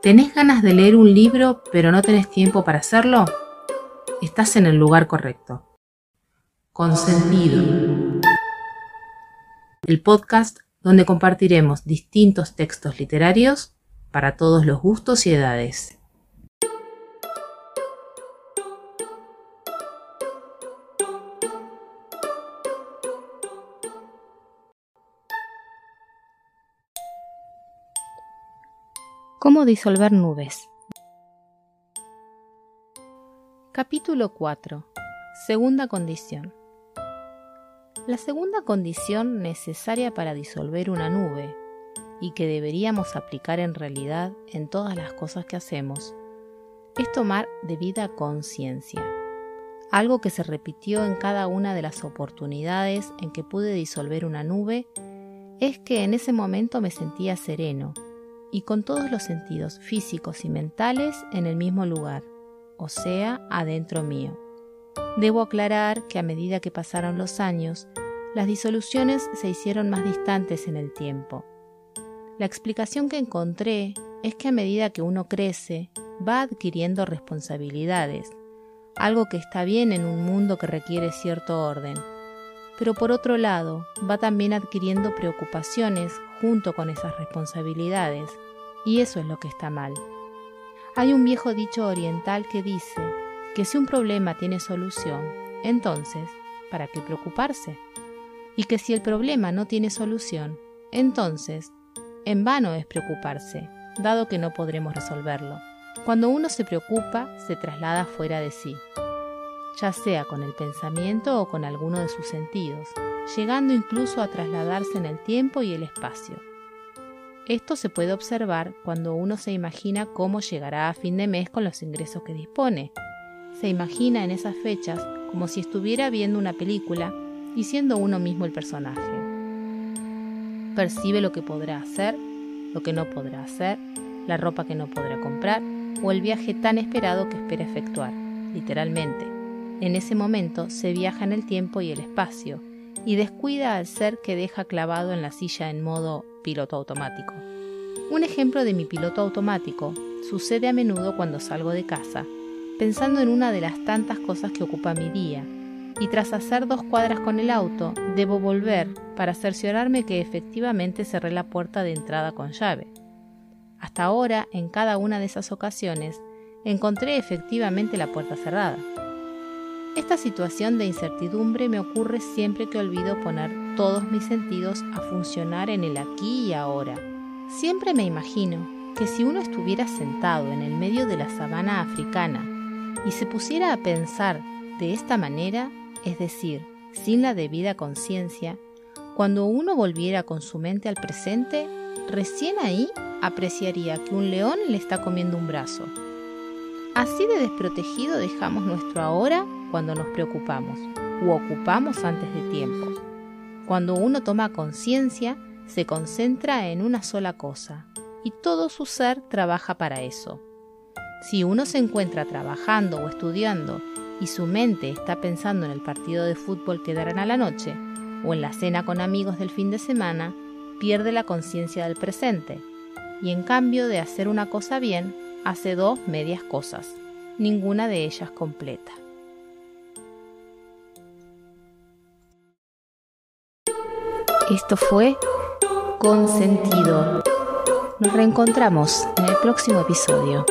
¿Tenés ganas de leer un libro pero no tenés tiempo para hacerlo? Estás en el lugar correcto. Consentido. El podcast donde compartiremos distintos textos literarios para todos los gustos y edades. ¿Cómo disolver nubes? Capítulo 4. Segunda condición. La segunda condición necesaria para disolver una nube y que deberíamos aplicar en realidad en todas las cosas que hacemos es tomar debida conciencia, algo que se repitió en cada una de las oportunidades en que pude disolver una nube es que en ese momento me sentía sereno y con todos los sentidos físicos y mentales en el mismo lugar, o sea, adentro mío. Debo aclarar que a medida que pasaron los años, las disoluciones se hicieron más distantes en el tiempo. La explicación que encontré es que a medida que uno crece, va adquiriendo responsabilidades, algo que está bien en un mundo que requiere cierto orden, pero por otro lado va también adquiriendo preocupaciones junto con esas responsabilidades, y eso es lo que está mal. Hay un viejo dicho oriental que dice que si un problema tiene solución, entonces, ¿para qué preocuparse? Y que si el problema no tiene solución, entonces, en vano es preocuparse, dado que no podremos resolverlo. Cuando uno se preocupa, se traslada fuera de sí, ya sea con el pensamiento o con alguno de sus sentidos, llegando incluso a trasladarse en el tiempo y el espacio. Esto se puede observar cuando uno se imagina cómo llegará a fin de mes con los ingresos que dispone. Se imagina en esas fechas como si estuviera viendo una película y siendo uno mismo el personaje. Percibe lo que podrá hacer, lo que no podrá hacer, la ropa que no podrá comprar o el viaje tan esperado que espera efectuar, literalmente. En ese momento se viaja en el tiempo y el espacio, y descuida al ser que deja clavado en la silla en modo piloto automático. Un ejemplo de mi piloto automático sucede a menudo cuando salgo de casa, pensando en una de las tantas cosas que ocupa mi día, y tras hacer dos cuadras con el auto, debo volver para cerciorarme que efectivamente cerré la puerta de entrada con llave. Hasta ahora, en cada una de esas ocasiones, encontré efectivamente la puerta cerrada. Esta situación de incertidumbre me ocurre siempre que olvido poner todos mis sentidos a funcionar en el aquí y ahora. Siempre me imagino que si uno estuviera sentado en el medio de la sabana africana y se pusiera a pensar de esta manera, es decir, sin la debida conciencia, cuando uno volviera con su mente al presente, recién ahí apreciaría que un león le está comiendo un brazo. Así de desprotegido dejamos nuestro ahora cuando nos preocupamos u ocupamos antes de tiempo. Cuando uno toma conciencia, se concentra en una sola cosa y todo su ser trabaja para eso. Si uno se encuentra trabajando o estudiando y su mente está pensando en el partido de fútbol que darán a la noche o en la cena con amigos del fin de semana, pierde la conciencia del presente y en cambio de hacer una cosa bien, hace dos medias cosas, ninguna de ellas completa. Esto fue Consentido. Nos reencontramos en el próximo episodio.